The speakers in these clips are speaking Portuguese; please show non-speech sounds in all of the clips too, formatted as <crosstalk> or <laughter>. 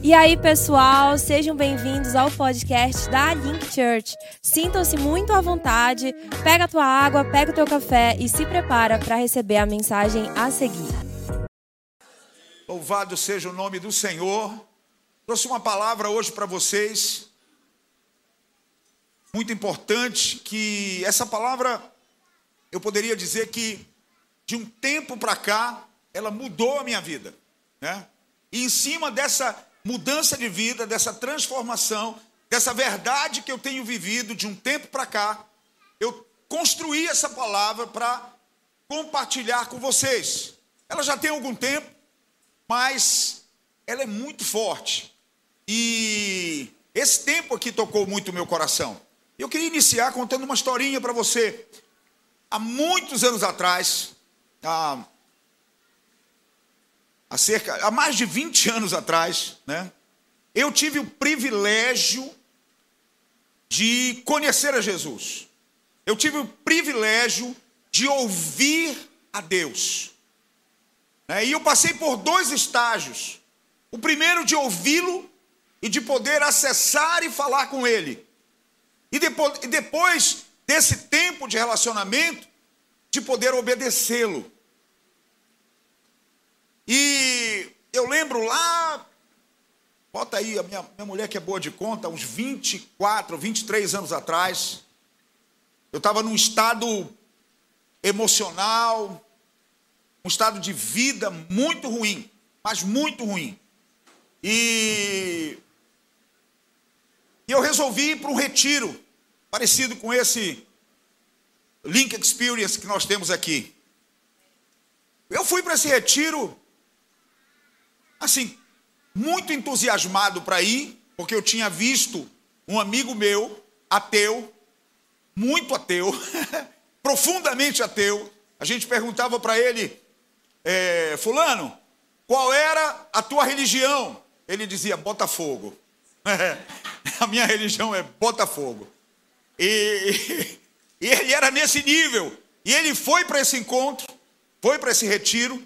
E aí, pessoal, sejam bem-vindos ao podcast da Link Church. Sintam-se muito à vontade, pega a tua água, pega o teu café e se prepara para receber a mensagem a seguir. Louvado seja o nome do Senhor. Trouxe uma palavra hoje para vocês, muito importante, que essa palavra, eu poderia dizer que de um tempo para cá, ela mudou a minha vida, né? E em cima dessa mudança de vida, dessa transformação, dessa verdade que eu tenho vivido de um tempo para cá, eu construí essa palavra para compartilhar com vocês. Ela já tem algum tempo, mas ela é muito forte. E esse tempo aqui tocou muito o meu coração. Eu queria iniciar contando uma historinha para você. Há muitos anos atrás, há cerca, há mais de 20 anos atrás, né? Eu tive o privilégio de conhecer a Jesus. Eu tive o privilégio de ouvir a Deus. Né? E eu passei por dois estágios. O primeiro de ouvi-lo e de poder acessar e falar com ele. E depois, depois desse tempo de relacionamento, de poder obedecê-lo. E eu lembro lá, bota aí, a minha, minha mulher que é boa de conta, uns 24, 23 anos atrás, eu estava num estado emocional, um estado de vida muito ruim, mas muito ruim. E eu resolvi ir para um retiro, parecido com esse Link Experience que nós temos aqui. Eu fui para esse retiro assim, muito entusiasmado para ir, porque eu tinha visto um amigo meu, ateu, muito ateu, <laughs> profundamente ateu. A gente perguntava para ele, é, Fulano, qual era a tua religião? Ele dizia Botafogo. <laughs> a minha religião é Botafogo. E, <laughs> e ele era nesse nível. E ele foi para esse encontro, foi para esse retiro,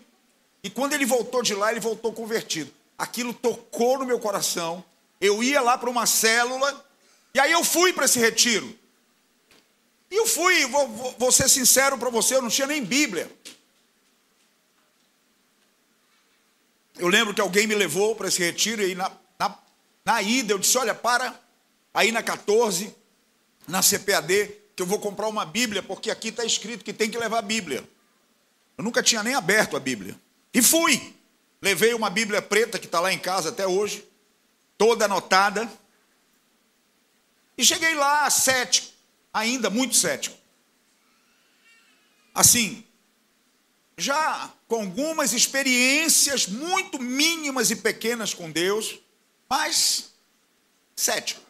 e quando ele voltou de lá, ele voltou convertido. Aquilo tocou no meu coração. Eu ia lá para uma célula, e aí eu fui para esse retiro. E eu fui, vou, vou, ser sincero para você, eu não tinha nem Bíblia. Eu lembro que alguém me levou para esse retiro, e na, na, na ida eu disse: Olha, para aí na 14, na CPAD, que eu vou comprar uma Bíblia, porque aqui está escrito que tem que levar a Bíblia. Eu nunca tinha nem aberto a Bíblia. E fui. Levei uma Bíblia preta que está lá em casa até hoje, toda anotada. E cheguei lá cético, ainda muito cético. Assim, já com algumas experiências muito mínimas e pequenas com Deus, mas cético.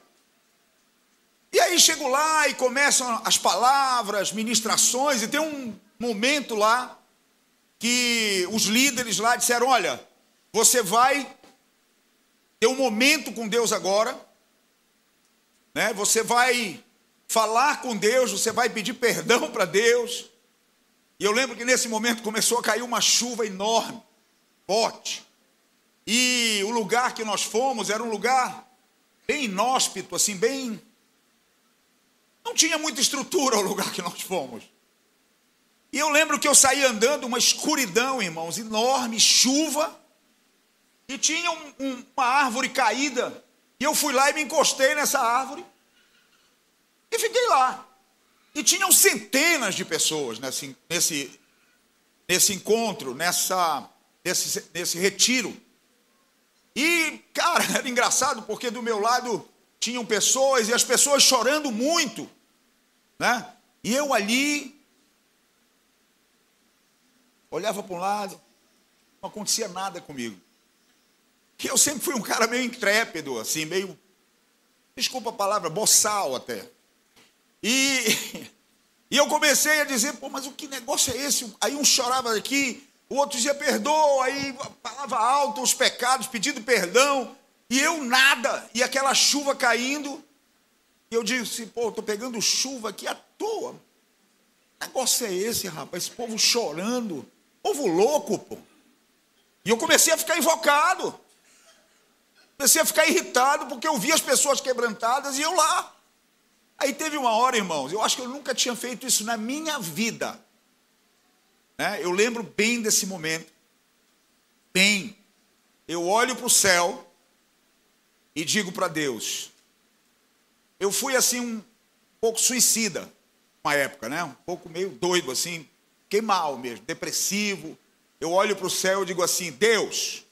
E aí chego lá e começam as palavras, ministrações, e tem um momento lá que os líderes lá disseram: olha, você vai ter um momento com Deus agora, né? Você vai falar com Deus, você vai pedir perdão para Deus. E eu lembro que nesse momento começou a cair uma chuva enorme, forte. E o lugar que nós fomos era um lugar bem inóspito, assim, bem. Não tinha muita estrutura o lugar que nós fomos. E eu lembro que eu saí andando, uma escuridão, irmãos, enorme, chuva, e tinha um, um, uma árvore caída, e eu fui lá e me encostei nessa árvore, e fiquei lá. E tinham centenas de pessoas nesse, nesse, nesse encontro, nessa, nesse, nesse retiro. E, cara, <laughs> era engraçado porque do meu lado tinham pessoas e as pessoas chorando muito, né? E eu ali olhava para um lado, não acontecia nada comigo. E eu sempre fui um cara meio intrépido, assim, meio, desculpa a palavra, boçal até. E, <laughs> e eu comecei a dizer, pô, mas o que negócio é esse? Aí um chorava aqui, o outro dizia perdoa, aí falava alto os pecados, pedindo perdão, e eu nada, e aquela chuva caindo, e eu disse, pô, estou pegando chuva aqui à toa. Que negócio é esse, rapaz? Esse povo chorando. Povo louco, pô. E eu comecei a ficar invocado. Comecei a ficar irritado porque eu via as pessoas quebrantadas e eu lá. Aí teve uma hora, irmãos, eu acho que eu nunca tinha feito isso na minha vida. Né? Eu lembro bem desse momento. Bem. Eu olho para o céu e digo para Deus. Eu fui assim um pouco suicida, uma época, né? Um pouco meio doido assim, fiquei mal mesmo, depressivo. Eu olho para o céu e digo assim: Deus,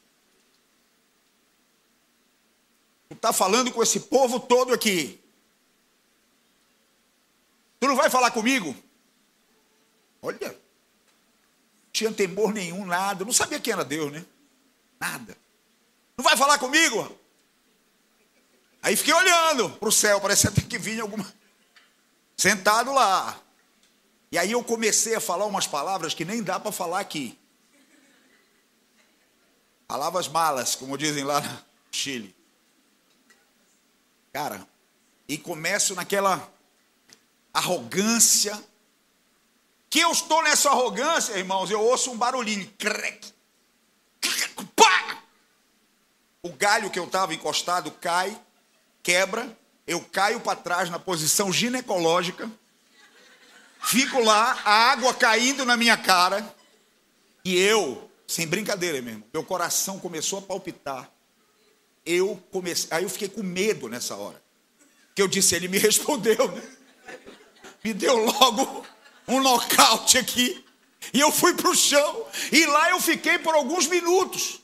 tu está falando com esse povo todo aqui. Tu não vai falar comigo? Olha, tinha temor nenhum, nada. Não sabia quem era Deus, né? Nada. Não vai falar comigo? Aí fiquei olhando para o céu, parecia até que vinha alguma. Sentado lá. E aí eu comecei a falar umas palavras que nem dá para falar aqui. Palavras malas, como dizem lá no Chile. Cara, e começo naquela arrogância. Que eu estou nessa arrogância, irmãos, eu ouço um barulhinho. Crec, pá! O galho que eu estava encostado cai, quebra, eu caio para trás na posição ginecológica, fico lá, a água caindo na minha cara, e eu, sem brincadeira mesmo, meu coração começou a palpitar. Eu comecei, aí eu fiquei com medo nessa hora. Que eu disse, ele me <laughs> respondeu, né? me deu logo um nocaute aqui. E eu fui para o chão. E lá eu fiquei por alguns minutos.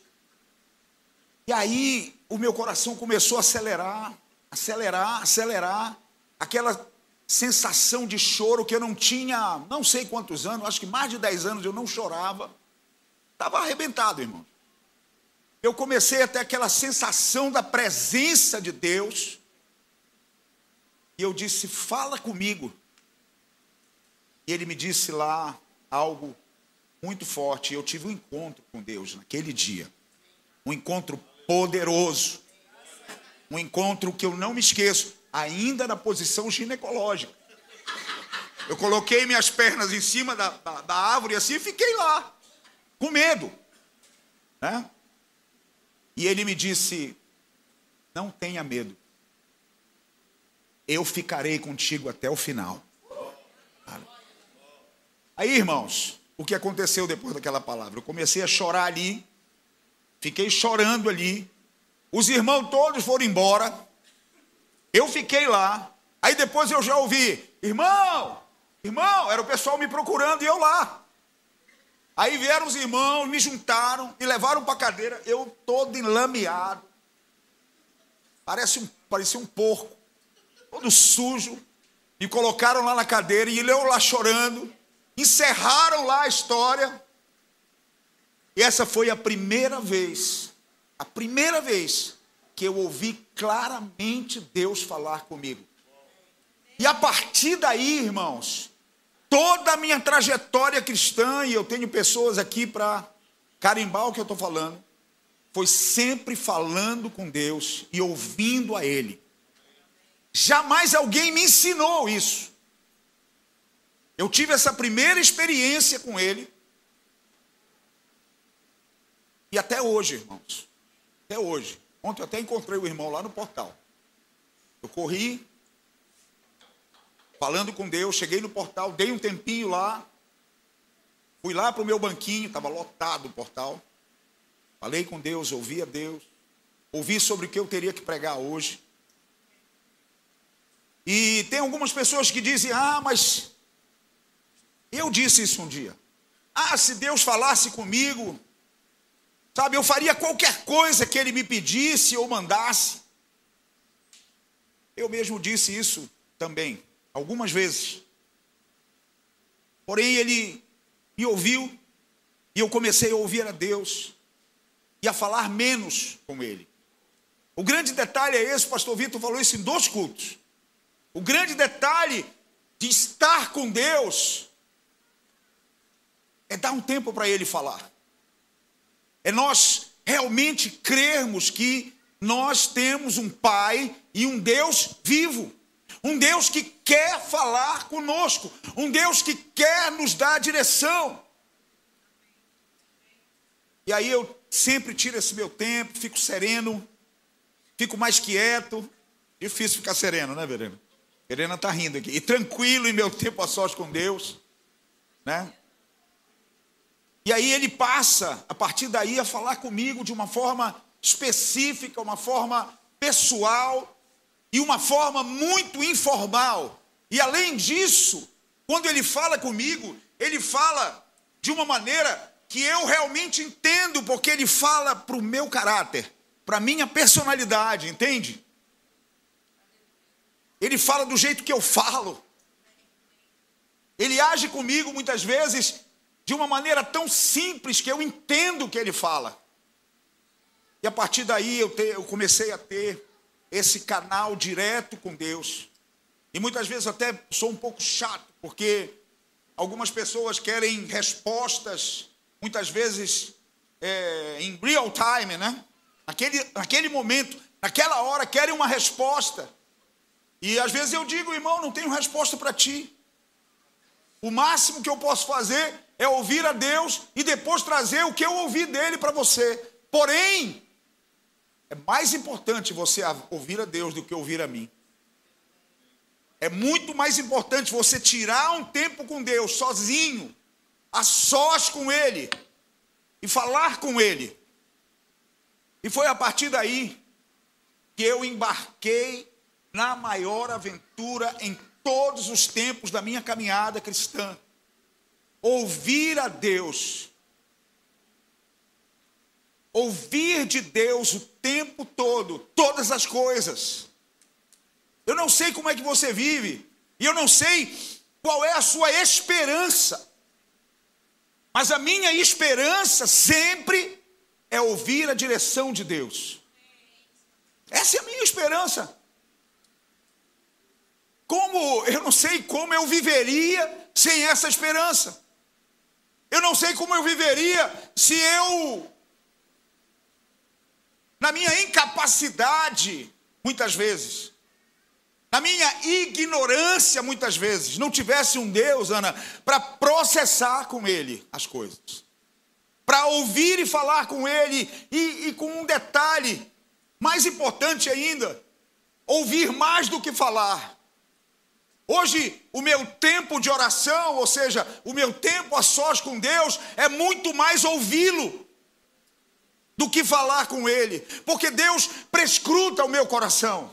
E aí o meu coração começou a acelerar, acelerar, acelerar. Aquela sensação de choro que eu não tinha, não sei quantos anos, acho que mais de 10 anos eu não chorava. Estava arrebentado, irmão. Eu comecei a ter aquela sensação da presença de Deus. E eu disse: Fala comigo. E ele me disse lá algo muito forte. Eu tive um encontro com Deus naquele dia. Um encontro poderoso. Um encontro que eu não me esqueço, ainda na posição ginecológica. Eu coloquei minhas pernas em cima da, da, da árvore assim e fiquei lá, com medo. Né? E ele me disse: Não tenha medo, eu ficarei contigo até o final. Aí, irmãos, o que aconteceu depois daquela palavra? Eu comecei a chorar ali, fiquei chorando ali. Os irmãos todos foram embora. Eu fiquei lá. Aí depois eu já ouvi: irmão, irmão, era o pessoal me procurando e eu lá. Aí vieram os irmãos, me juntaram e levaram para a cadeira, eu todo enlameado. Parece um, parecia um porco, todo sujo. Me colocaram lá na cadeira e eu lá chorando encerraram lá a história. E essa foi a primeira vez, a primeira vez que eu ouvi claramente Deus falar comigo. E a partir daí, irmãos, toda a minha trajetória cristã, e eu tenho pessoas aqui para carimbar o que eu estou falando, foi sempre falando com Deus e ouvindo a Ele. Jamais alguém me ensinou isso. Eu tive essa primeira experiência com ele. E até hoje, irmãos. Até hoje. Ontem eu até encontrei o irmão lá no portal. Eu corri, falando com Deus, cheguei no portal, dei um tempinho lá. Fui lá para o meu banquinho, estava lotado o portal. Falei com Deus, ouvi a Deus. Ouvi sobre o que eu teria que pregar hoje. E tem algumas pessoas que dizem: ah, mas eu disse isso um dia. Ah, se Deus falasse comigo, sabe, eu faria qualquer coisa que Ele me pedisse ou mandasse. Eu mesmo disse isso também, algumas vezes. Porém, Ele me ouviu e eu comecei a ouvir a Deus e a falar menos com Ele. O grande detalhe é esse, o pastor Vitor falou isso em dois cultos. O grande detalhe de estar com Deus é dar um tempo para ele falar. É nós realmente crermos que nós temos um Pai e um Deus vivo. Um Deus que quer falar conosco. Um Deus que quer nos dar direção. E aí eu sempre tiro esse meu tempo, fico sereno fico mais quieto. Difícil ficar sereno, né, Verena? Verena está rindo aqui. E tranquilo em meu tempo a sós com Deus, né? E aí ele passa, a partir daí, a falar comigo de uma forma específica, uma forma pessoal e uma forma muito informal. E além disso, quando ele fala comigo, ele fala de uma maneira que eu realmente entendo, porque ele fala para o meu caráter, para a minha personalidade, entende? Ele fala do jeito que eu falo. Ele age comigo muitas vezes de uma maneira tão simples que eu entendo o que ele fala. E a partir daí eu, te, eu comecei a ter esse canal direto com Deus. E muitas vezes até sou um pouco chato, porque algumas pessoas querem respostas, muitas vezes é, em real time, né? Naquele, naquele momento, naquela hora, querem uma resposta. E às vezes eu digo, irmão, não tenho resposta para ti. O máximo que eu posso fazer é ouvir a Deus e depois trazer o que eu ouvi dele para você. Porém, é mais importante você ouvir a Deus do que ouvir a mim. É muito mais importante você tirar um tempo com Deus, sozinho, a sós com Ele, e falar com Ele. E foi a partir daí que eu embarquei na maior aventura em todos os tempos da minha caminhada cristã. Ouvir a Deus. Ouvir de Deus o tempo todo, todas as coisas. Eu não sei como é que você vive, e eu não sei qual é a sua esperança. Mas a minha esperança sempre é ouvir a direção de Deus. Essa é a minha esperança. Como eu não sei como eu viveria sem essa esperança. Eu não sei como eu viveria se eu, na minha incapacidade, muitas vezes, na minha ignorância, muitas vezes, não tivesse um Deus, Ana, para processar com Ele as coisas, para ouvir e falar com Ele, e, e com um detalhe, mais importante ainda, ouvir mais do que falar. Hoje, o meu tempo de oração, ou seja, o meu tempo a sós com Deus, é muito mais ouvi-lo do que falar com Ele, porque Deus prescruta o meu coração,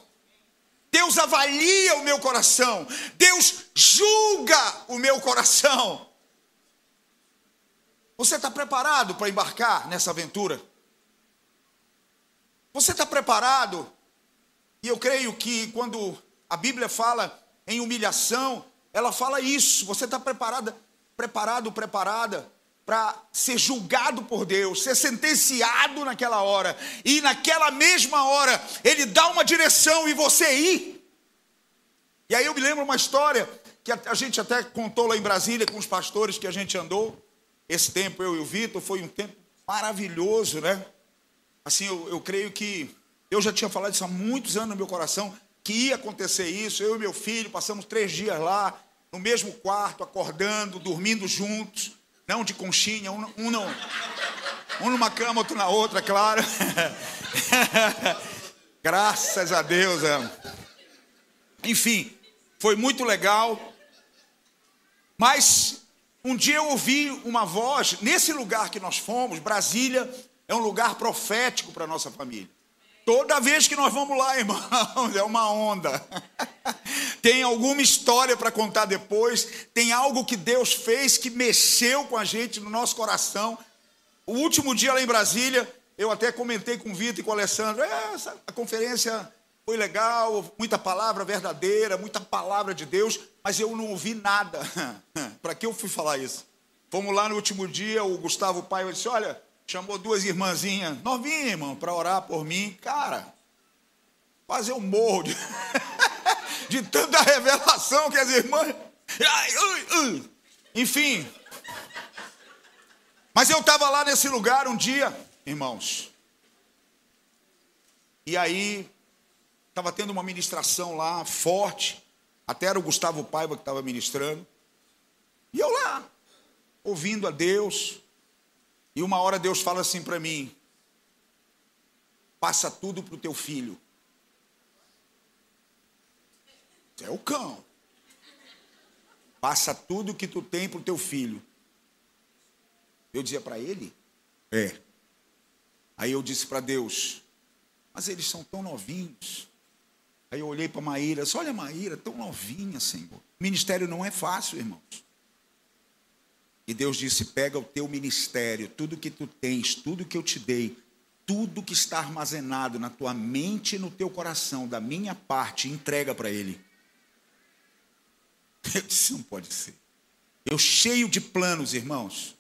Deus avalia o meu coração, Deus julga o meu coração. Você está preparado para embarcar nessa aventura? Você está preparado? E eu creio que quando a Bíblia fala em humilhação, ela fala isso. Você está preparada, preparado, preparada para ser julgado por Deus, ser sentenciado naquela hora, e naquela mesma hora ele dá uma direção e você ir. E aí eu me lembro uma história que a gente até contou lá em Brasília com os pastores que a gente andou. Esse tempo, eu e o Vitor, foi um tempo maravilhoso, né? Assim, eu, eu creio que eu já tinha falado isso há muitos anos no meu coração que ia acontecer isso. Eu e meu filho passamos três dias lá, no mesmo quarto, acordando, dormindo juntos, não de conchinha, um, um, não, um numa cama, outro na outra, claro. <laughs> Graças a Deus. É. Enfim, foi muito legal. Mas um dia eu ouvi uma voz, nesse lugar que nós fomos, Brasília, é um lugar profético para a nossa família. Toda vez que nós vamos lá, <laughs> irmãos, é uma onda. <laughs> Tem alguma história para contar depois, tem algo que Deus fez que mexeu com a gente no nosso coração. O último dia lá em Brasília, eu até comentei com o Vitor e com o Alessandro, é, a conferência foi legal, muita palavra verdadeira, muita palavra de Deus, mas eu não ouvi nada. <laughs> para que eu fui falar isso? Fomos lá no último dia, o Gustavo Pai disse: Olha, chamou duas irmãzinhas, novinhas, irmão, para orar por mim. Cara, fazer um morro de, <laughs> de tanta revelação que as irmãs. Enfim. Mas eu estava lá nesse lugar um dia, irmãos. E aí, estava tendo uma ministração lá, forte. Até era o Gustavo Paiva que estava ministrando. E eu lá, ouvindo a Deus, e uma hora Deus fala assim para mim: passa tudo para o teu filho. É o cão. Passa tudo que tu tem para o teu filho. Eu dizia para ele: é. Aí eu disse para Deus: mas eles são tão novinhos. Aí eu olhei para Maíra, disse, olha Maíra, tão novinha, Senhor. Ministério não é fácil, irmãos. E Deus disse: pega o teu ministério, tudo que tu tens, tudo que eu te dei, tudo que está armazenado na tua mente e no teu coração, da minha parte, entrega para Ele. <laughs> Eu disse: não pode ser. Eu cheio de planos, irmãos.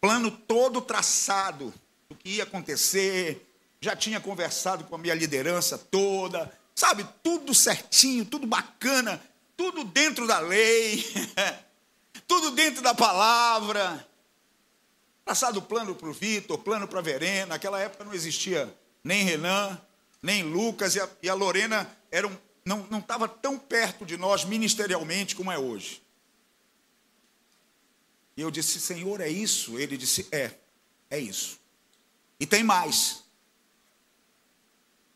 Plano todo traçado do que ia acontecer. Já tinha conversado com a minha liderança toda. Sabe, tudo certinho, tudo bacana, tudo dentro da lei, <laughs> tudo dentro da palavra. Traçado plano para o Vitor, plano para a Verena. Naquela época não existia nem Renan, nem Lucas, e a, e a Lorena eram, não estava tão perto de nós ministerialmente como é hoje. E eu disse, Senhor, é isso? Ele disse, é, é isso. E tem mais.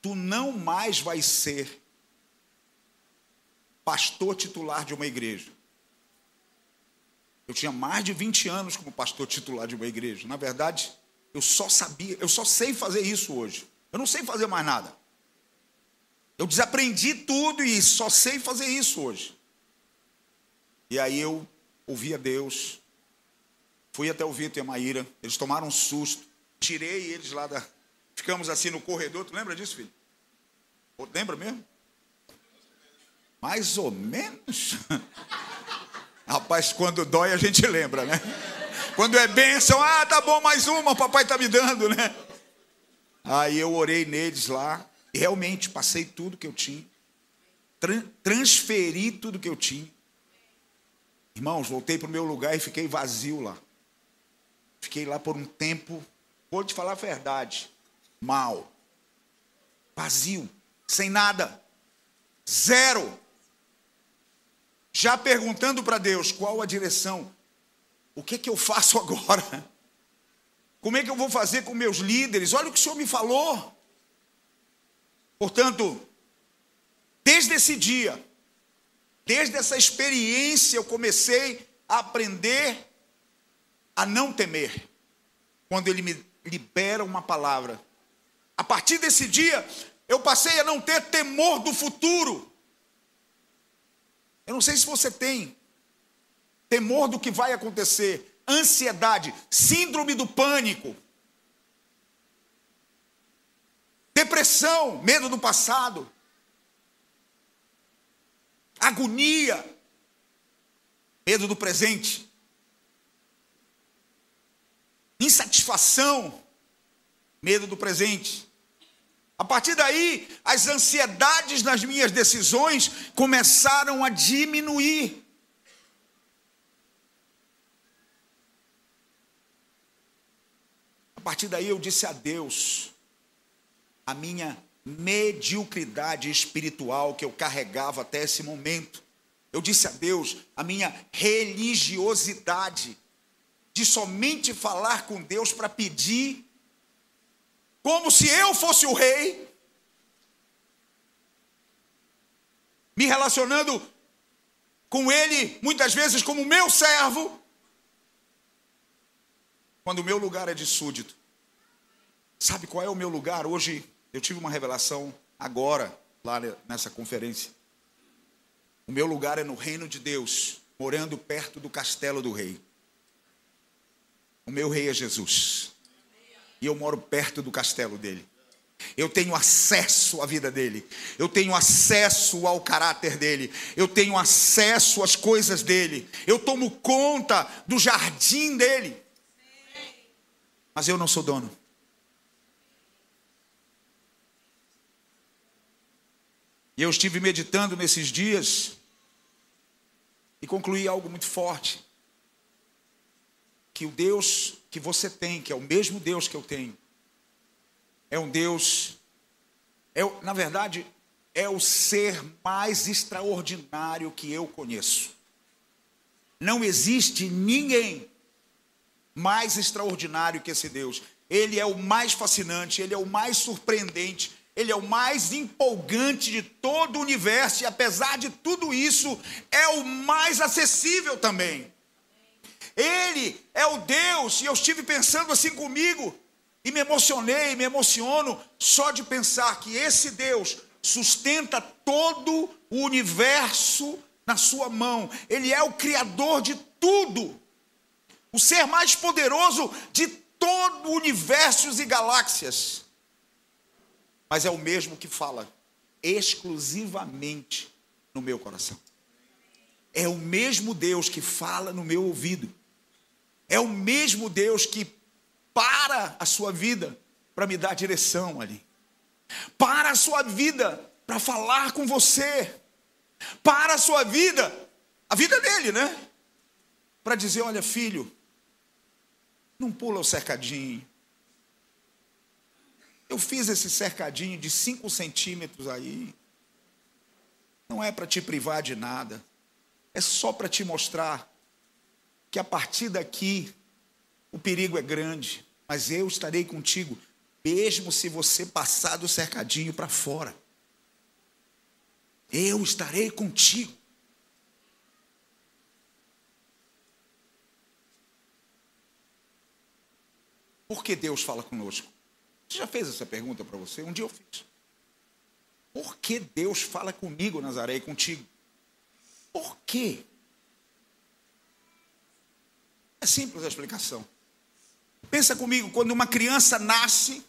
Tu não mais vai ser pastor titular de uma igreja. Eu tinha mais de 20 anos como pastor titular de uma igreja. Na verdade, eu só sabia, eu só sei fazer isso hoje. Eu não sei fazer mais nada. Eu desaprendi tudo e só sei fazer isso hoje. E aí eu ouvi a Deus, Fui até o Vitor e a Maíra, eles tomaram um susto, tirei eles lá da. Ficamos assim no corredor, tu lembra disso, filho? Lembra mesmo? Mais ou menos. <laughs> Rapaz, quando dói a gente lembra, né? Quando é bênção, ah, tá bom, mais uma, o papai tá me dando, né? Aí eu orei neles lá, realmente passei tudo que eu tinha, transferi tudo que eu tinha. Irmãos, voltei para o meu lugar e fiquei vazio lá. Fiquei lá por um tempo, vou te falar a verdade, mal, vazio, sem nada, zero. Já perguntando para Deus qual a direção, o que, que eu faço agora? Como é que eu vou fazer com meus líderes? Olha o que o Senhor me falou. Portanto, desde esse dia, desde essa experiência, eu comecei a aprender a não temer quando ele me libera uma palavra. A partir desse dia, eu passei a não ter temor do futuro. Eu não sei se você tem temor do que vai acontecer, ansiedade, síndrome do pânico, depressão, medo do passado, agonia, medo do presente insatisfação, medo do presente. A partir daí, as ansiedades nas minhas decisões começaram a diminuir. A partir daí eu disse a Deus a minha mediocridade espiritual que eu carregava até esse momento. Eu disse a Deus a minha religiosidade de somente falar com Deus para pedir, como se eu fosse o rei, me relacionando com Ele, muitas vezes como meu servo, quando o meu lugar é de súdito. Sabe qual é o meu lugar? Hoje eu tive uma revelação agora, lá nessa conferência. O meu lugar é no reino de Deus, morando perto do castelo do rei. O meu rei é Jesus. Eu moro perto do castelo dele. Eu tenho acesso à vida dele. Eu tenho acesso ao caráter dele. Eu tenho acesso às coisas dele. Eu tomo conta do jardim dele. Mas eu não sou dono. E eu estive meditando nesses dias e concluí algo muito forte que o Deus que você tem, que é o mesmo Deus que eu tenho, é um Deus, é, na verdade, é o ser mais extraordinário que eu conheço. Não existe ninguém mais extraordinário que esse Deus. Ele é o mais fascinante, ele é o mais surpreendente, ele é o mais empolgante de todo o universo e, apesar de tudo isso, é o mais acessível também. Ele é o Deus, e eu estive pensando assim comigo, e me emocionei, me emociono só de pensar que esse Deus sustenta todo o universo na sua mão. Ele é o criador de tudo. O ser mais poderoso de todo o universo e galáxias. Mas é o mesmo que fala exclusivamente no meu coração. É o mesmo Deus que fala no meu ouvido. É o mesmo Deus que para a sua vida para me dar direção ali. Para a sua vida para falar com você. Para a sua vida, a vida dele, né? Para dizer: olha, filho, não pula o cercadinho. Eu fiz esse cercadinho de 5 centímetros aí. Não é para te privar de nada. É só para te mostrar que a partir daqui o perigo é grande. Mas eu estarei contigo, mesmo se você passar do cercadinho para fora. Eu estarei contigo. Por que Deus fala conosco? Você já fez essa pergunta para você? Um dia eu fiz. Por que Deus fala comigo, Nazaré, e contigo? Por quê? É simples a explicação. Pensa comigo, quando uma criança nasce,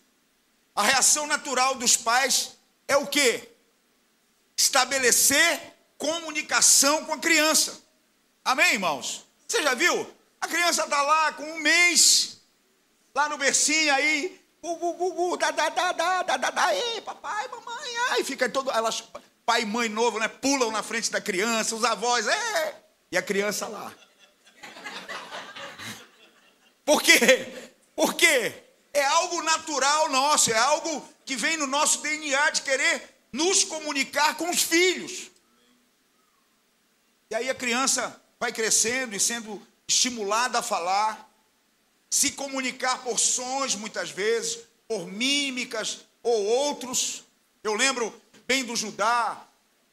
a reação natural dos pais é o quê? Estabelecer comunicação com a criança. Amém, irmãos? Você já viu? A criança está lá com um mês, lá no bercinho aí, gu, gu, gu, da, da, da, da, da, da, da, ei, papai, mamãe, ai, fica todo, elas, pai e mãe novo, né, pulam na frente da criança, os avós, é, e a criança lá. Por quê? Porque é algo natural nosso, é algo que vem no nosso DNA de querer nos comunicar com os filhos. E aí a criança vai crescendo e sendo estimulada a falar, se comunicar por sons, muitas vezes, por mímicas ou outros. Eu lembro bem do Judá,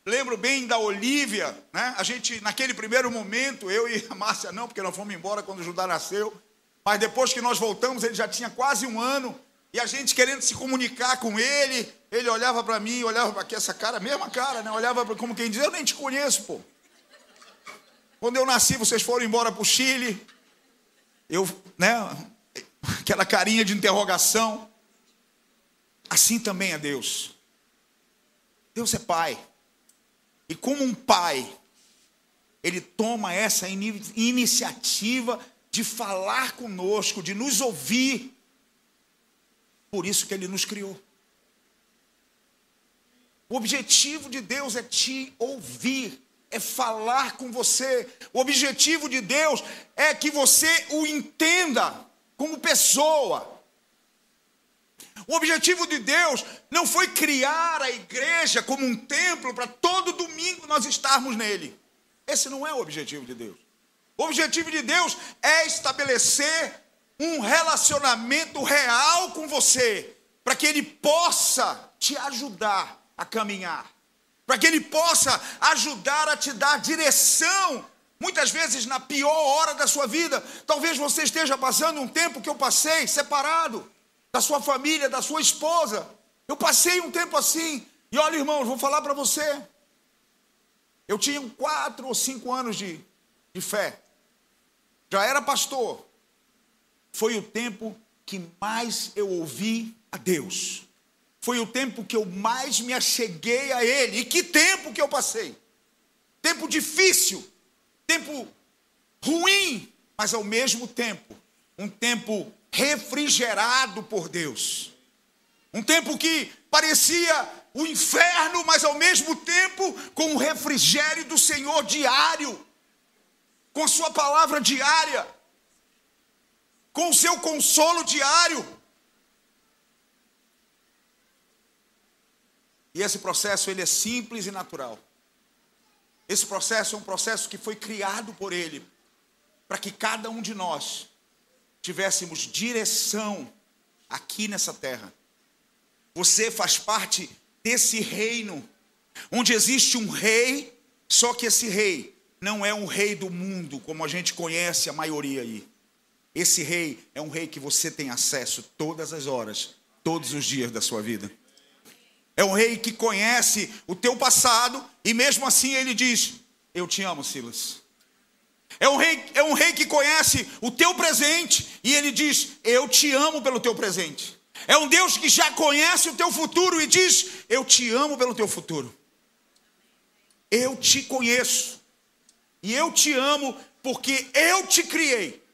lembro bem da Olívia, né? A gente, naquele primeiro momento, eu e a Márcia não, porque nós fomos embora quando o Judá nasceu, mas depois que nós voltamos, ele já tinha quase um ano, e a gente querendo se comunicar com ele, ele olhava para mim, olhava para aqui, essa cara, mesma cara, né? Olhava como quem diz, eu nem te conheço, pô. Quando eu nasci, vocês foram embora para o Chile, eu, né, aquela carinha de interrogação. Assim também é Deus. Deus é pai. E como um pai, ele toma essa iniciativa de falar conosco, de nos ouvir. Por isso que ele nos criou. O objetivo de Deus é te ouvir é falar com você. O objetivo de Deus é que você o entenda como pessoa. O objetivo de Deus não foi criar a igreja como um templo para todo domingo nós estarmos nele. Esse não é o objetivo de Deus. O objetivo de Deus é estabelecer um relacionamento real com você, para que Ele possa te ajudar a caminhar para que Ele possa ajudar a te dar direção, muitas vezes na pior hora da sua vida. Talvez você esteja passando um tempo que eu passei, separado da sua família, da sua esposa. Eu passei um tempo assim, e olha, irmãos, vou falar para você. Eu tinha quatro ou cinco anos de, de fé, já era pastor. Foi o tempo que mais eu ouvi a Deus foi o tempo que eu mais me acheguei a Ele. E que tempo que eu passei! Tempo difícil, tempo ruim, mas ao mesmo tempo, um tempo refrigerado por Deus. Um tempo que parecia o inferno, mas ao mesmo tempo com o refrigério do Senhor diário, com a Sua palavra diária, com o seu consolo diário. E esse processo ele é simples e natural. Esse processo é um processo que foi criado por ele para que cada um de nós tivéssemos direção aqui nessa terra. você faz parte desse reino, onde existe um rei, só que esse rei não é um rei do mundo, como a gente conhece a maioria aí. Esse rei é um rei que você tem acesso todas as horas, todos os dias da sua vida. É um rei que conhece o teu passado e mesmo assim ele diz: Eu te amo, Silas. É um, rei, é um rei que conhece o teu presente e ele diz: Eu te amo pelo teu presente. É um Deus que já conhece o teu futuro e diz: Eu te amo pelo teu futuro. Eu te conheço. E eu te amo porque eu te criei.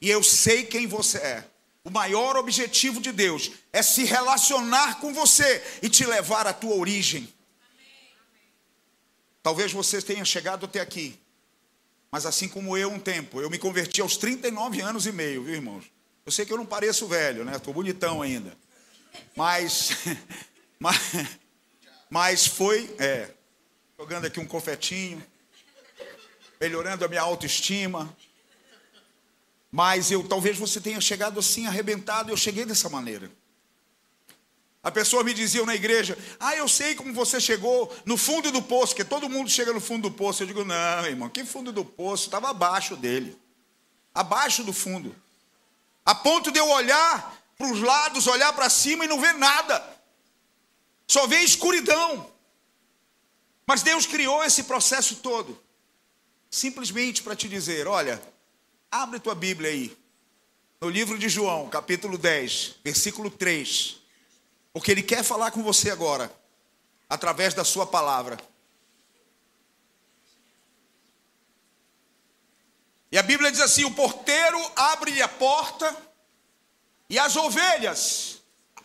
E eu sei quem você é. O maior objetivo de Deus é se relacionar com você e te levar à tua origem. Talvez você tenha chegado até aqui, mas assim como eu um tempo, eu me converti aos 39 anos e meio, viu, irmãos? Eu sei que eu não pareço velho, né? Estou bonitão ainda. Mas, <laughs> mas, mas foi, é, jogando aqui um confetinho, melhorando a minha autoestima. Mas eu talvez você tenha chegado assim arrebentado, eu cheguei dessa maneira. A pessoa me dizia na igreja: Ah, eu sei como você chegou no fundo do poço, que todo mundo chega no fundo do poço. Eu digo: Não, irmão, que fundo do poço? Estava abaixo dele, abaixo do fundo, a ponto de eu olhar para os lados, olhar para cima e não ver nada, só ver escuridão. Mas Deus criou esse processo todo, simplesmente para te dizer: Olha, Abre tua Bíblia aí. No livro de João, capítulo 10, versículo 3. Porque ele quer falar com você agora, através da sua palavra. E a Bíblia diz assim: o porteiro abre a porta e as ovelhas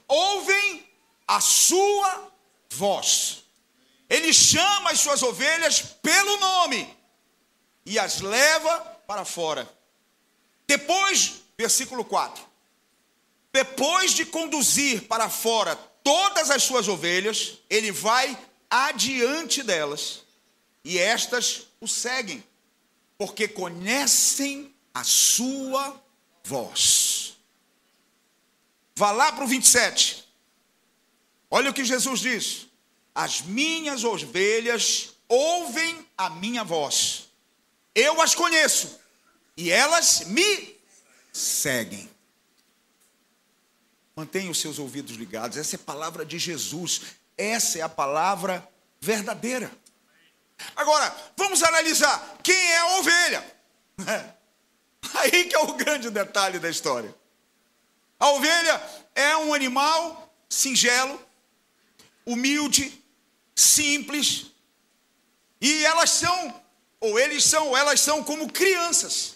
ouvem a sua voz. Ele chama as suas ovelhas pelo nome e as leva para fora. Depois, versículo 4. Depois de conduzir para fora todas as suas ovelhas, ele vai adiante delas, e estas o seguem, porque conhecem a sua voz. Vá lá para o 27. Olha o que Jesus diz: As minhas ovelhas ouvem a minha voz, eu as conheço e elas me seguem. Mantenha os seus ouvidos ligados. Essa é a palavra de Jesus. Essa é a palavra verdadeira. Agora, vamos analisar quem é a ovelha. <laughs> Aí que é o grande detalhe da história. A ovelha é um animal singelo, humilde, simples, e elas são, ou eles são, ou elas são como crianças.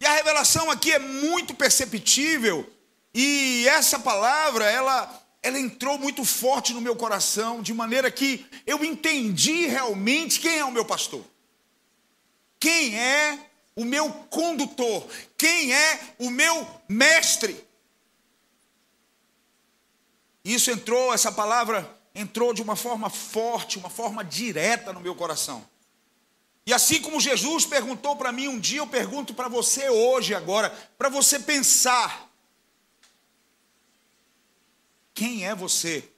E a revelação aqui é muito perceptível, e essa palavra, ela, ela entrou muito forte no meu coração, de maneira que eu entendi realmente quem é o meu pastor. Quem é o meu condutor? Quem é o meu mestre? Isso entrou, essa palavra entrou de uma forma forte, uma forma direta no meu coração. E assim como Jesus perguntou para mim um dia, eu pergunto para você hoje, agora, para você pensar: quem é você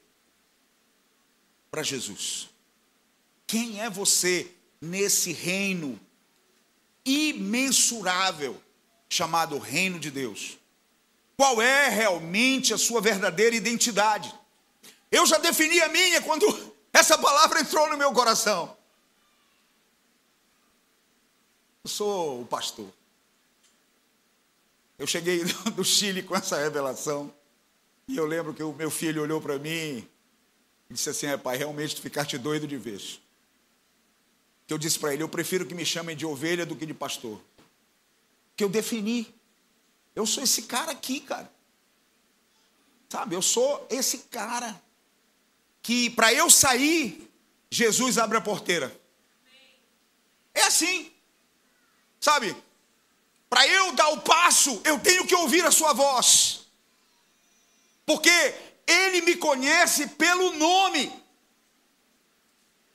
para Jesus? Quem é você nesse reino imensurável chamado Reino de Deus? Qual é realmente a sua verdadeira identidade? Eu já defini a minha quando <laughs> essa palavra entrou no meu coração. Eu sou o pastor. Eu cheguei <laughs> do Chile com essa revelação. E eu lembro que o meu filho olhou para mim e disse assim: é, pai, realmente tu ficaste doido de vez. Que eu disse para ele: eu prefiro que me chamem de ovelha do que de pastor. Que eu defini. Eu sou esse cara aqui, cara. Sabe, eu sou esse cara que para eu sair, Jesus abre a porteira. É assim. Sabe? Para eu dar o passo, eu tenho que ouvir a sua voz. Porque ele me conhece pelo nome.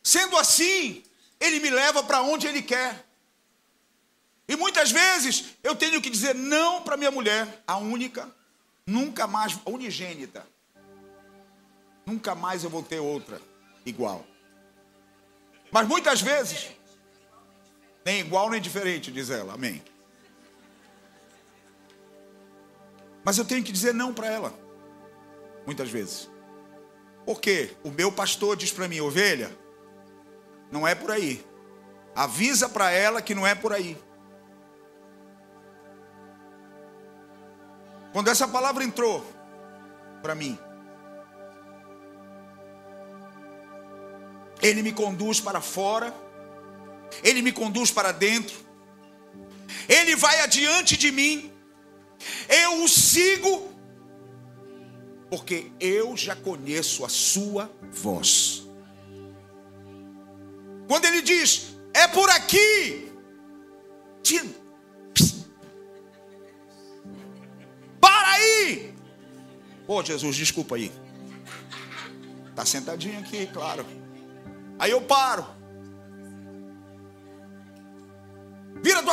Sendo assim, ele me leva para onde ele quer. E muitas vezes eu tenho que dizer não para minha mulher, a única, nunca mais, unigênita. Nunca mais eu vou ter outra igual. Mas muitas vezes, nem igual nem diferente, diz ela. Amém. Mas eu tenho que dizer não para ela. Muitas vezes. Porque o meu pastor diz para mim, ovelha, não é por aí. Avisa para ela que não é por aí. Quando essa palavra entrou para mim, ele me conduz para fora, ele me conduz para dentro, ele vai adiante de mim, eu o sigo, porque eu já conheço a sua voz. Quando ele diz, é por aqui, para aí. Ô oh, Jesus, desculpa aí. Está sentadinho aqui, claro. Aí eu paro.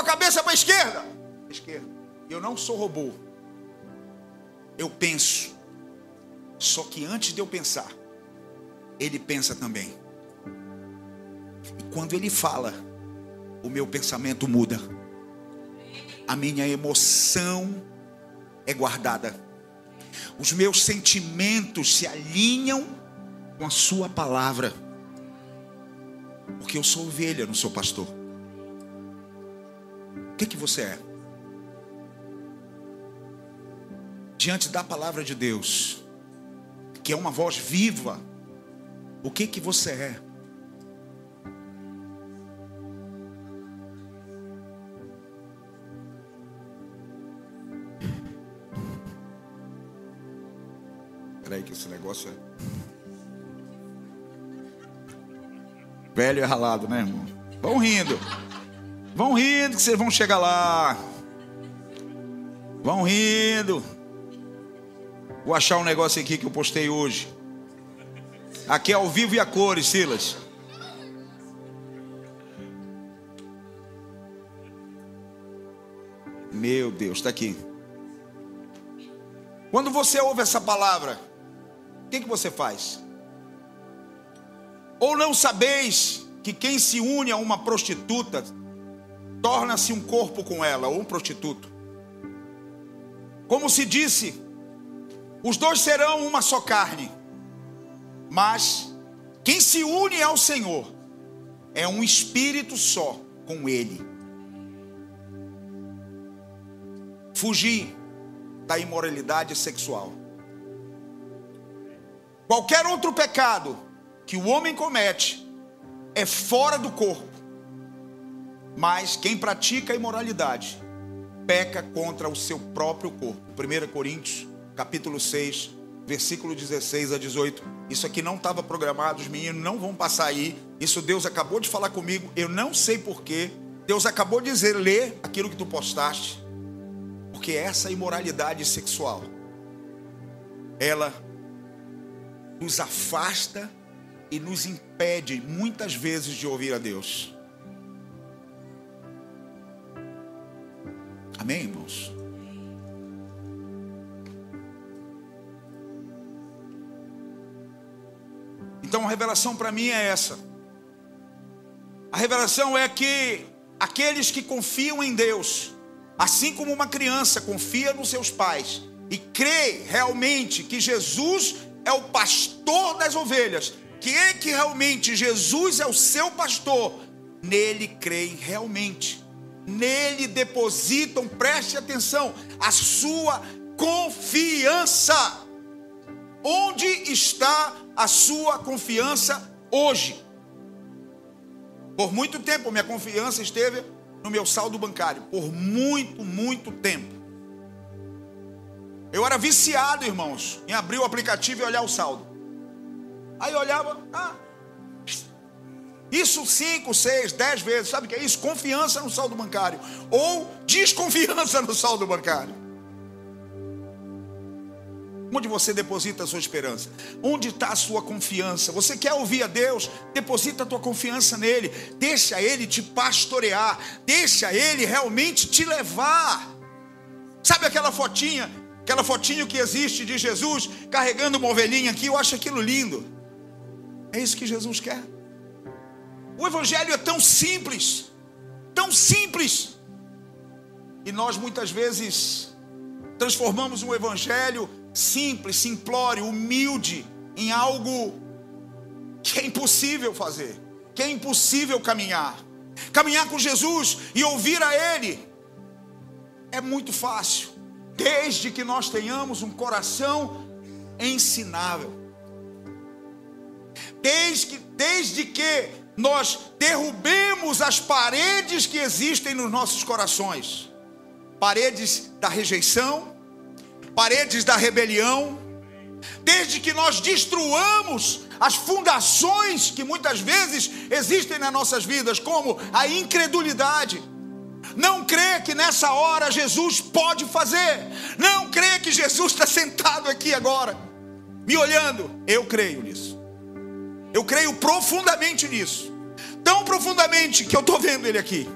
Tua cabeça para a esquerda. Esquerda. Eu não sou robô. Eu penso. Só que antes de eu pensar, ele pensa também. E quando ele fala, o meu pensamento muda. A minha emoção é guardada. Os meus sentimentos se alinham com a sua palavra. Porque eu sou ovelha, não sou pastor. O que, que você é? Diante da palavra de Deus, que é uma voz viva, o que que você é? Espera aí que esse negócio é velho e ralado, né, irmão? Vão rindo. Vão rindo que vocês vão chegar lá. Vão rindo. Vou achar um negócio aqui que eu postei hoje. Aqui é ao vivo e a cores, Silas. Meu Deus, está aqui. Quando você ouve essa palavra, o que, que você faz? Ou não sabeis que quem se une a uma prostituta torna-se um corpo com ela, ou um prostituto? Como se disse, os dois serão uma só carne. Mas quem se une ao Senhor é um espírito só com Ele. Fugir da imoralidade sexual. Qualquer outro pecado que o homem comete é fora do corpo. Mas quem pratica a imoralidade peca contra o seu próprio corpo. 1 Coríntios capítulo 6, versículo 16 a 18. Isso aqui não estava programado, os meninos não vão passar aí. Isso Deus acabou de falar comigo, eu não sei porquê. Deus acabou de dizer, lê aquilo que tu postaste. Porque essa imoralidade sexual, ela nos afasta e nos impede muitas vezes de ouvir a Deus. Amém, irmãos? Então a revelação para mim é essa. A revelação é que aqueles que confiam em Deus, assim como uma criança confia nos seus pais e crê realmente que Jesus é o pastor das ovelhas, que é que realmente Jesus é o seu pastor, nele creem realmente. Nele depositam, preste atenção, a sua confiança. Onde está a sua confiança hoje? Por muito tempo, minha confiança esteve no meu saldo bancário. Por muito, muito tempo. Eu era viciado, irmãos, em abrir o aplicativo e olhar o saldo. Aí olhava, ah, isso cinco, seis, dez vezes, sabe o que é isso? Confiança no saldo bancário. Ou desconfiança no saldo bancário. Onde você deposita a sua esperança? Onde está a sua confiança? Você quer ouvir a Deus? Deposita a tua confiança nele. Deixa ele te pastorear. Deixa ele realmente te levar. Sabe aquela fotinha Aquela fotinho que existe de Jesus carregando uma ovelhinha aqui, eu acho aquilo lindo. É isso que Jesus quer. O Evangelho é tão simples, tão simples. E nós muitas vezes transformamos um Evangelho simples, simplório, humilde, em algo que é impossível fazer, que é impossível caminhar. Caminhar com Jesus e ouvir a Ele é muito fácil, desde que nós tenhamos um coração ensinável. Desde desde que nós derrubemos as paredes que existem nos nossos corações paredes da rejeição, paredes da rebelião, desde que nós destruamos as fundações que muitas vezes existem nas nossas vidas, como a incredulidade. Não crê que nessa hora Jesus pode fazer, não crê que Jesus está sentado aqui agora, me olhando. Eu creio nisso, eu creio profundamente nisso, tão profundamente que eu estou vendo Ele aqui.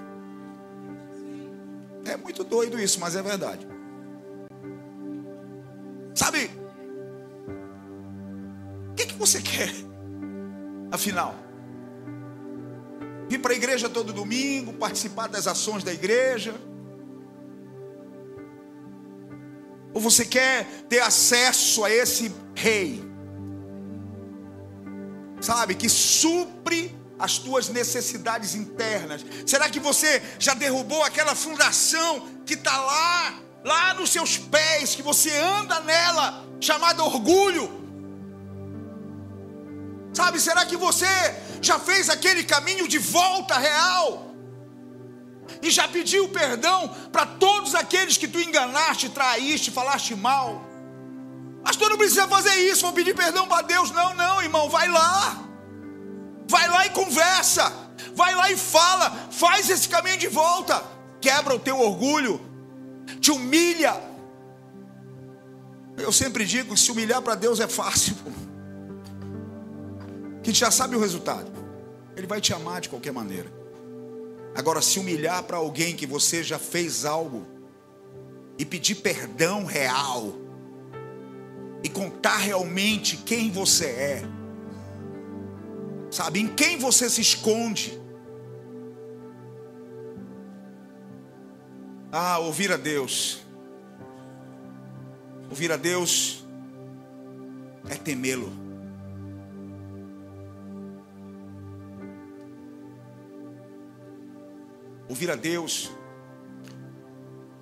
É muito doido isso, mas é verdade. Sabe, que, que você quer? Afinal, vir para a igreja todo domingo, participar das ações da igreja? Ou você quer ter acesso a esse rei? Sabe, que supre as tuas necessidades internas. Será que você já derrubou aquela fundação que está lá, lá nos seus pés, que você anda nela, chamada orgulho? Sabe, será que você já fez aquele caminho de volta real? E já pediu perdão para todos aqueles que tu enganaste, traíste, falaste mal? Mas tu não precisa fazer isso, vou pedir perdão para Deus. Não, não, irmão, vai lá. Vai lá e conversa. Vai lá e fala. Faz esse caminho de volta. Quebra o teu orgulho. Te humilha. Eu sempre digo que se humilhar para Deus é fácil que já sabe o resultado. Ele vai te amar de qualquer maneira. Agora, se humilhar para alguém que você já fez algo e pedir perdão real e contar realmente quem você é, sabe, em quem você se esconde. Ah, ouvir a Deus. Ouvir a Deus é temê-lo. Ouvir a Deus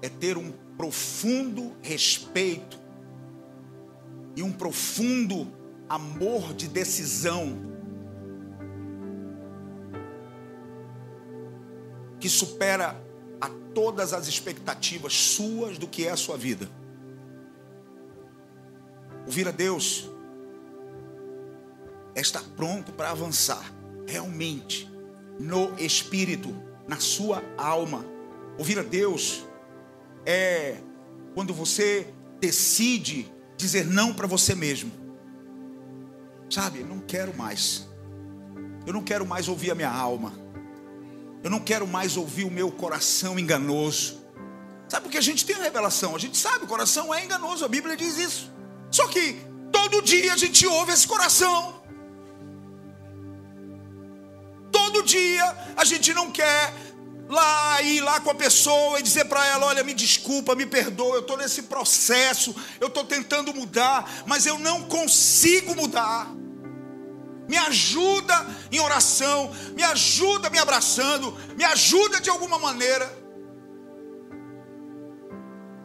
é ter um profundo respeito e um profundo amor de decisão que supera a todas as expectativas suas do que é a sua vida. Ouvir a Deus é estar pronto para avançar, realmente, no espírito na sua alma. Ouvir a Deus é quando você decide dizer não para você mesmo. Sabe, não quero mais. Eu não quero mais ouvir a minha alma. Eu não quero mais ouvir o meu coração enganoso. Sabe porque a gente tem a revelação, a gente sabe, o coração é enganoso, a Bíblia diz isso. Só que todo dia a gente ouve esse coração. Todo dia a gente não quer lá ir lá com a pessoa e dizer para ela: olha, me desculpa, me perdoa, eu estou nesse processo, eu estou tentando mudar, mas eu não consigo mudar. Me ajuda em oração, me ajuda me abraçando, me ajuda de alguma maneira.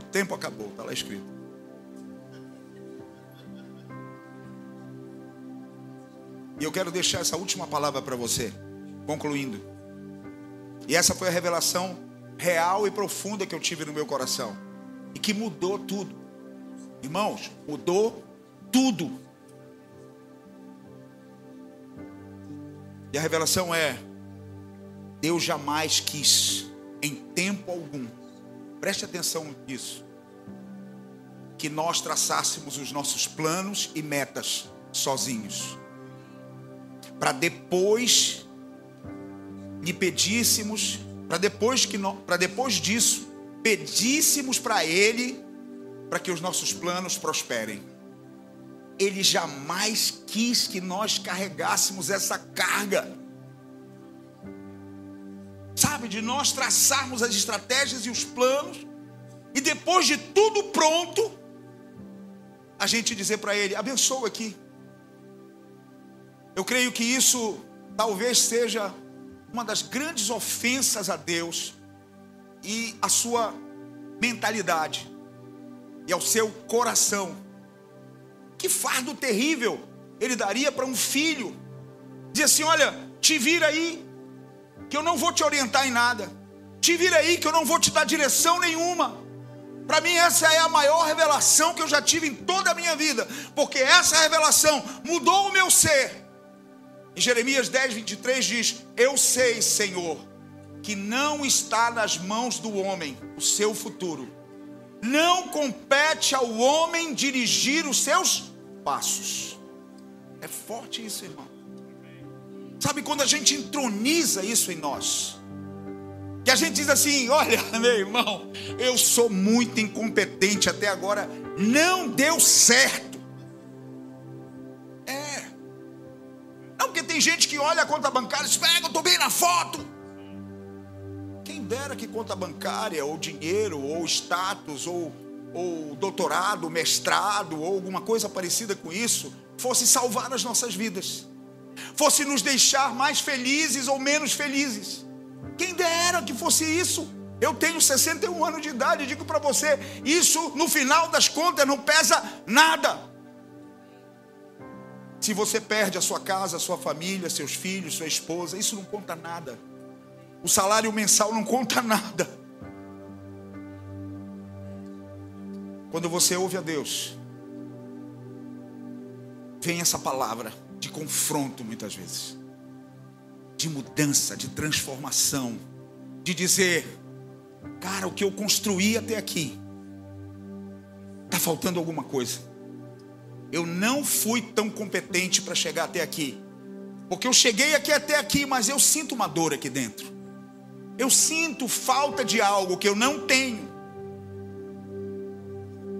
O tempo acabou, está lá escrito. E eu quero deixar essa última palavra para você, concluindo. E essa foi a revelação real e profunda que eu tive no meu coração. E que mudou tudo. Irmãos, mudou tudo. E a revelação é: Deus jamais quis, em tempo algum, preste atenção nisso, que nós traçássemos os nossos planos e metas sozinhos, para depois lhe pedíssemos, para depois que depois disso, pedíssemos para ele para que os nossos planos prosperem. Ele jamais quis que nós carregássemos essa carga. Sabe, de nós traçarmos as estratégias e os planos, e depois de tudo pronto, a gente dizer para ele: abençoa aqui. Eu creio que isso talvez seja uma das grandes ofensas a Deus e a sua mentalidade e ao seu coração. Que fardo terrível ele daria para um filho. Dizer assim: olha, te vira aí, que eu não vou te orientar em nada. Te vira aí, que eu não vou te dar direção nenhuma. Para mim, essa é a maior revelação que eu já tive em toda a minha vida, porque essa revelação mudou o meu ser. Em Jeremias 10, 23 diz: Eu sei, Senhor, que não está nas mãos do homem o seu futuro. Não compete ao homem dirigir os seus passos. É forte isso, irmão. Sabe quando a gente entroniza isso em nós? Que a gente diz assim: olha, <laughs> meu irmão, eu sou muito incompetente até agora, não deu certo. Não, porque tem gente que olha a conta bancária e diz: pega, eu estou bem na foto. Quem dera que conta bancária, ou dinheiro, ou status, ou, ou doutorado, mestrado, ou alguma coisa parecida com isso, fosse salvar as nossas vidas, fosse nos deixar mais felizes ou menos felizes. Quem dera que fosse isso. Eu tenho 61 anos de idade, digo para você, isso no final das contas não pesa nada. Se você perde a sua casa, a sua família, seus filhos, sua esposa, isso não conta nada. O salário mensal não conta <laughs> nada. Quando você ouve a Deus, vem essa palavra de confronto muitas vezes de mudança, de transformação, de dizer, cara, o que eu construí até aqui, está faltando alguma coisa. Eu não fui tão competente para chegar até aqui, porque eu cheguei aqui até aqui, mas eu sinto uma dor aqui dentro. Eu sinto falta de algo que eu não tenho.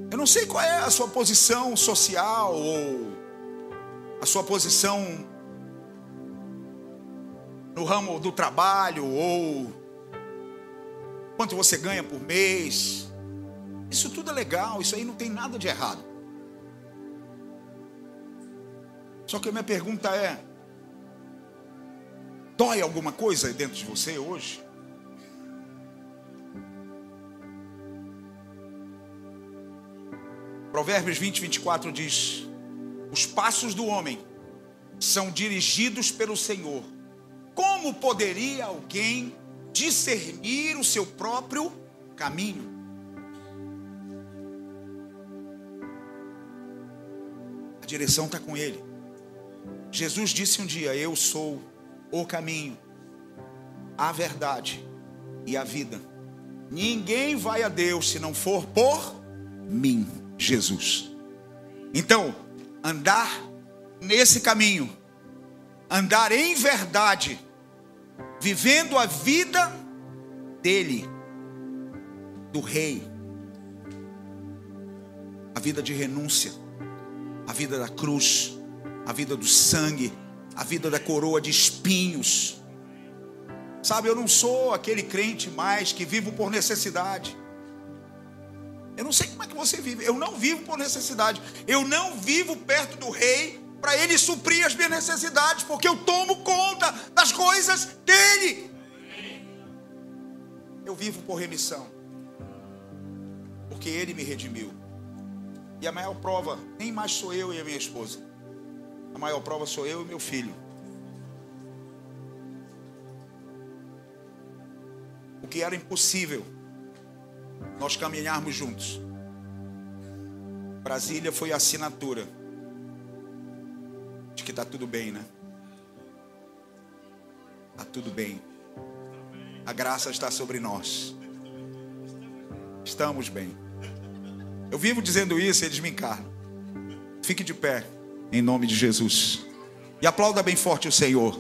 Eu não sei qual é a sua posição social ou a sua posição no ramo do trabalho ou quanto você ganha por mês. Isso tudo é legal, isso aí não tem nada de errado. Só que a minha pergunta é: dói alguma coisa dentro de você hoje? Provérbios 20, 24 diz: Os passos do homem são dirigidos pelo Senhor como poderia alguém discernir o seu próprio caminho? A direção está com ele. Jesus disse um dia: Eu sou o caminho, a verdade e a vida. Ninguém vai a Deus se não for por mim, Jesus. Então, andar nesse caminho andar em verdade, vivendo a vida dele, do rei, a vida de renúncia, a vida da cruz, a vida do sangue, a vida da coroa de espinhos. Sabe, eu não sou aquele crente mais que vivo por necessidade. Eu não sei como é que você vive. Eu não vivo por necessidade. Eu não vivo perto do rei para Ele suprir as minhas necessidades, porque eu tomo conta das coisas dEle. Eu vivo por remissão, porque Ele me redimiu. E a maior prova, nem mais sou eu e a minha esposa, a maior prova sou eu e meu filho. O que era impossível nós caminharmos juntos. Brasília foi a assinatura de que está tudo bem, né? Está tudo bem. A graça está sobre nós. Estamos bem. Eu vivo dizendo isso e eles me encarnam. Fique de pé, em nome de Jesus. E aplauda bem forte o Senhor.